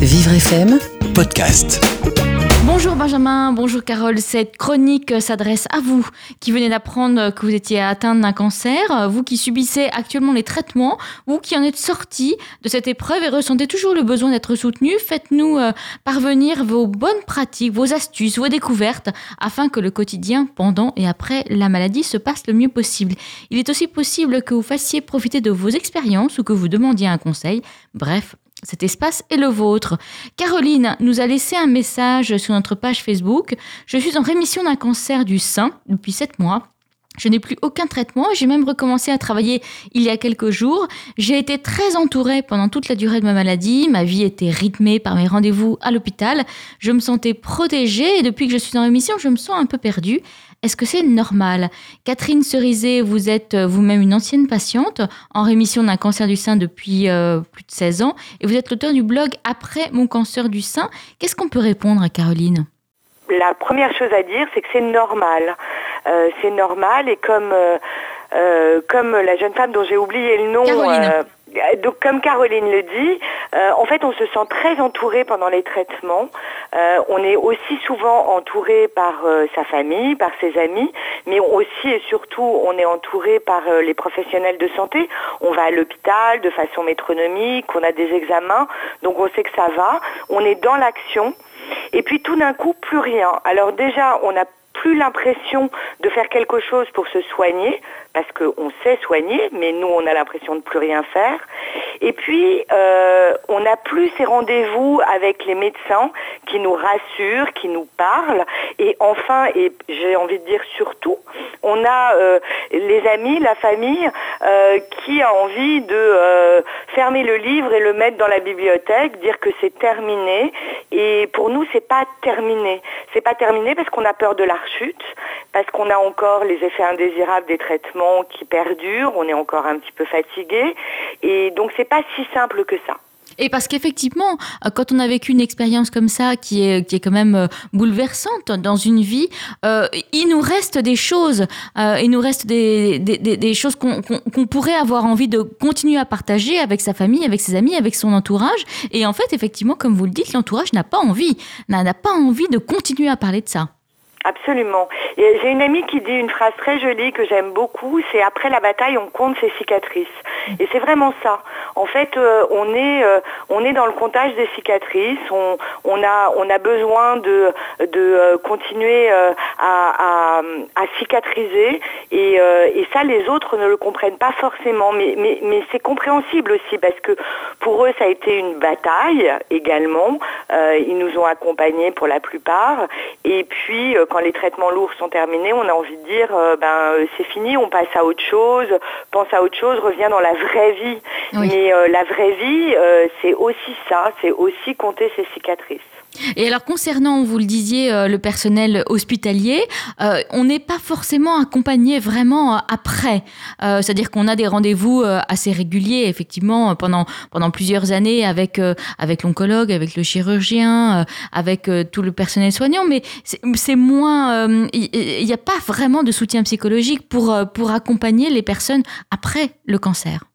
Vivre FM Podcast. Bonjour Benjamin, bonjour Carole. Cette chronique s'adresse à vous qui venez d'apprendre que vous étiez atteinte d'un cancer, vous qui subissez actuellement les traitements, vous qui en êtes sorti de cette épreuve et ressentez toujours le besoin d'être soutenu. Faites-nous euh, parvenir vos bonnes pratiques, vos astuces, vos découvertes afin que le quotidien pendant et après la maladie se passe le mieux possible. Il est aussi possible que vous fassiez profiter de vos expériences ou que vous demandiez un conseil. Bref, cet espace est le vôtre. Caroline nous a laissé un message sur notre page Facebook. Je suis en rémission d'un cancer du sein depuis 7 mois. Je n'ai plus aucun traitement, j'ai même recommencé à travailler il y a quelques jours. J'ai été très entourée pendant toute la durée de ma maladie, ma vie était rythmée par mes rendez-vous à l'hôpital, je me sentais protégée et depuis que je suis en rémission, je me sens un peu perdue. Est-ce que c'est normal? Catherine Cerizet, vous êtes euh, vous-même une ancienne patiente en rémission d'un cancer du sein depuis euh, plus de 16 ans et vous êtes l'auteur du blog Après mon cancer du sein. Qu'est-ce qu'on peut répondre à Caroline? La première chose à dire, c'est que c'est normal. Euh, c'est normal et comme, comme la jeune femme dont j'ai oublié le nom... Euh, donc, comme Caroline le dit, euh, en fait, on se sent très entouré pendant les traitements. Euh, on est aussi souvent entouré par sa famille, par ses amis, mais aussi et surtout, on est entouré par les professionnels de santé. On va à l'hôpital de façon métronomique, on a des examens, donc on sait que ça va. On est dans l'action. Et puis tout d'un coup, plus rien. Alors déjà, on n'a plus l'impression de faire quelque chose pour se soigner, parce qu'on sait soigner, mais nous, on a l'impression de plus rien faire. Et puis, euh, on n'a plus ces rendez-vous avec les médecins qui nous rassurent, qui nous parlent. Et enfin, et j'ai envie de dire surtout, on a euh, les amis, la famille, euh, qui a envie de fermer le livre et le mettre dans la bibliothèque, dire que c'est terminé. Et pour nous, c'est pas terminé. C'est pas terminé parce qu'on a peur de la rechute, parce qu'on a encore les effets indésirables des traitements qui perdurent, on est encore un petit peu fatigué. Et donc, c'est pas si simple que ça. Et parce qu'effectivement, euh, quand on a vécu une expérience comme ça, qui est, qui est quand même euh, bouleversante dans une vie, euh, il nous reste des choses, il nous reste des, des, des choses qu'on pourrait avoir envie de continuer à partager avec sa famille, avec ses amis, avec son entourage. Et en fait, effectivement, comme vous le dites, l'entourage n'a pas envie, n'a pas envie de continuer à parler de ça. Absolument. J'ai une amie qui dit une phrase très jolie que j'aime beaucoup, c'est après la bataille, on compte ses cicatrices. Et c'est vraiment ça. En fait, euh, on, est, euh, on est dans le comptage des cicatrices, on, a, on a besoin de, de euh, continuer à, à, à, cicatriser et, et, ça, les autres ne le comprennent pas forcément. Mais, mais, mais c'est compréhensible aussi parce que pour eux, ça a été une bataille également. Ils nous ont accompagnés pour la plupart. Et puis, quand les traitements lourds sont terminés, on a envie de dire euh, ben euh, c'est fini, on passe à autre chose, pense à autre chose, revient dans la vraie vie. Mais euh, la vraie vie, c'est aussi ça, c'est aussi compter ses cicatrices. Et alors concernant, vous le disiez, euh, le personnel hospitalier, euh, on n'est pas forcément accompagné vraiment euh, après. C'est-à-dire qu'on a des rendez-vous assez réguliers, effectivement, pendant, pendant plusieurs années avec, avec l'oncologue, avec le chirurgien, avec tout le personnel soignant, mais c'est moins... Il n'y a pas vraiment de soutien psychologique pour, pour accompagner les personnes après le cancer.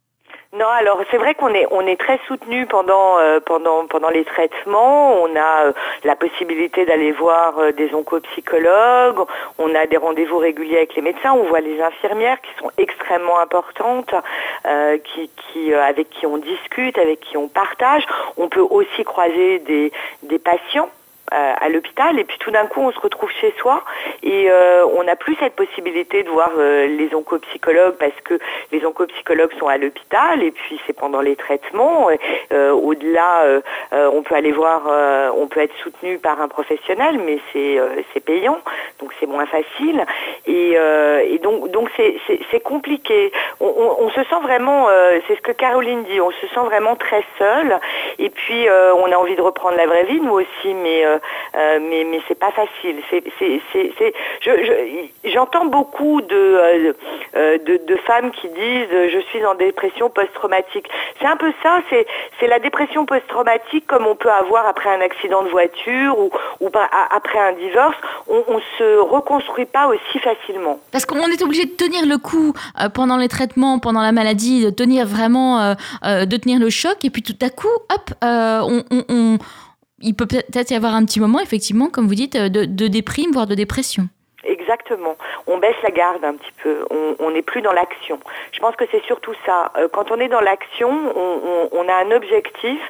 Non, alors c'est vrai qu'on est très soutenu pendant euh, pendant les traitements. On a euh, la possibilité d'aller voir euh, des oncopsychologues. On a des rendez-vous réguliers avec les médecins. On voit les infirmières qui sont extrêmement importantes, avec qui on discute, avec qui on partage. On peut aussi croiser des patients euh, à l'hôpital. Et puis tout d'un coup on se retrouve chez soi. Et euh, on n'a plus cette possibilité de voir euh, les oncopsychologues parce que les oncopsychologues sont à l'hôpital. Et puis c'est pendant les traitements. Au-delà, on peut aller voir, on peut être soutenu par un professionnel mais c'est payant. Donc c'est moins facile. Et, donc donc c'est compliqué. On, on, on, se sent vraiment, c'est ce que Caroline dit, on se sent vraiment très seul et puis on a envie de reprendre la vraie vie nous aussi. Mais mais mais c'est pas facile. J'entends beaucoup de, de, de femmes qui disent je suis en dépression post-traumatique. C'est un peu ça. C'est la dépression post-traumatique comme on peut avoir après un accident de voiture ou après un divorce. On, on se reconstruit pas aussi facilement. Parce qu'on est obligé de tenir le coup pendant les traitements, pendant la maladie, de tenir vraiment, de tenir le choc, et puis tout à coup, hop, on, il peut peut-être y avoir un petit moment, effectivement, comme vous dites, de, déprime, voire de dépression. Exactement. On baisse la garde un petit peu. On n'est plus dans l'action. Je pense que c'est surtout ça. Euh, quand on est dans l'action, on, a un objectif,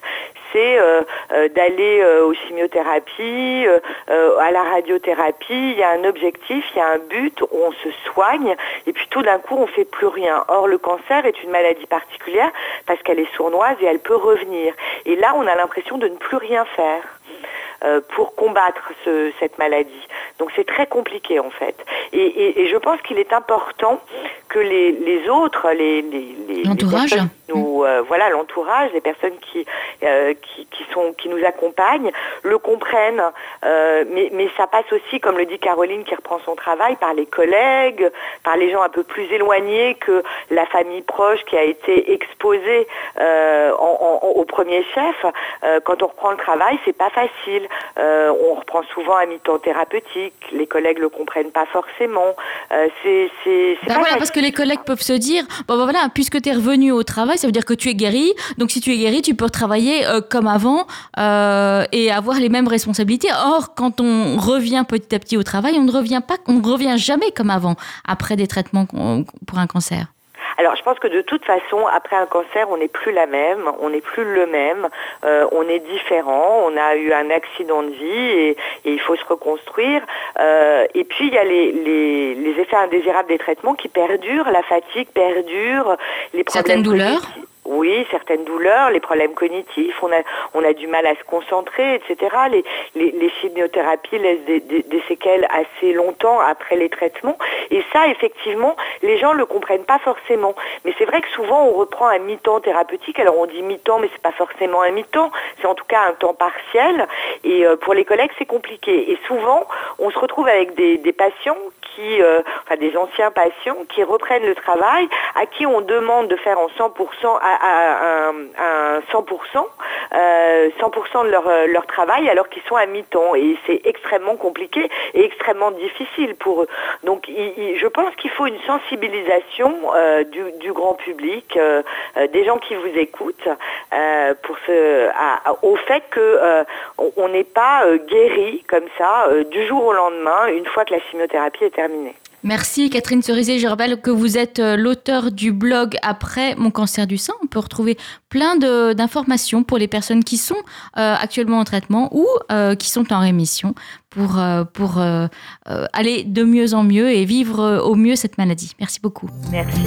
c'est euh, euh, d'aller aux chimiothérapies, à la radiothérapie. Il y a un objectif, il y a un but. On se soigne et puis tout d'un coup, on fait plus rien. Or, le cancer est une maladie particulière parce qu'elle est sournoise et elle peut revenir. Et là, on a l'impression de ne plus rien faire. Pour combattre cette maladie. Donc c'est très compliqué en fait. Et, je pense qu'il est important que les, autres, les, l'entourage, nous, euh, voilà l'entourage, les personnes qui, euh, qui, sont qui nous accompagnent, le comprennent. mais, mais ça passe aussi, comme le dit Caroline qui reprend son travail, par les collègues, par les gens un peu plus éloignés que la famille proche qui a été exposée au premier chef. quand on reprend le travail, c'est pas facile. Euh, on reprend souvent un mi-temps thérapeutique. Les collègues le comprennent pas forcément. Euh, c'est ben voilà, parce que les collègues peuvent se dire bon ben voilà, puisque tu es revenu au travail, ça veut dire que tu es guéri. Donc si tu es guéri, tu peux travailler euh, comme avant et avoir les mêmes responsabilités. Or, quand on revient petit à petit au travail, on ne revient pas, on ne revient jamais comme avant après des traitements pour un cancer. Alors, je pense que de toute façon, après un cancer, on n'est plus la même, on n'est plus le même, euh, on est différent, on a eu un accident de vie et, il faut se reconstruire. Euh, et puis, il y a les, les, effets indésirables des traitements qui perdurent, la fatigue perdure, les problèmes... Certaines douleurs oui, certaines douleurs, les problèmes cognitifs, on a, on a du mal à se concentrer, etc. Les, les, chimiothérapies laissent des, des, séquelles assez longtemps après les traitements. Et ça, effectivement, les gens ne le comprennent pas forcément. Mais c'est vrai que souvent, on reprend un mi-temps thérapeutique. Alors, on dit mi-temps, mais c'est pas forcément un mi-temps. C'est en tout cas un temps partiel. Et euh, pour les collègues, c'est compliqué. Et souvent, on se retrouve avec des, des patients euh, enfin, des anciens patients qui reprennent le travail, à qui on demande de faire en 100% à à, un 100%, 100% euh, de leur, euh, leur travail alors qu'ils sont à mi-temps. Et c'est extrêmement compliqué et extrêmement difficile pour eux. Donc je pense qu'il faut une sensibilisation du, grand public, des gens qui vous écoutent, pour ce, au fait qu'on n'est pas guéri comme ça du jour au lendemain une fois que la chimiothérapie est terminée. Merci Catherine Cerisier. Je rappelle que vous êtes euh, l'auteur du blog Après mon cancer du sein. On peut retrouver plein d'informations pour les personnes qui sont euh, actuellement en traitement ou euh, qui sont en rémission pour, pour aller de mieux en mieux et vivre au mieux cette maladie. Merci beaucoup. Merci.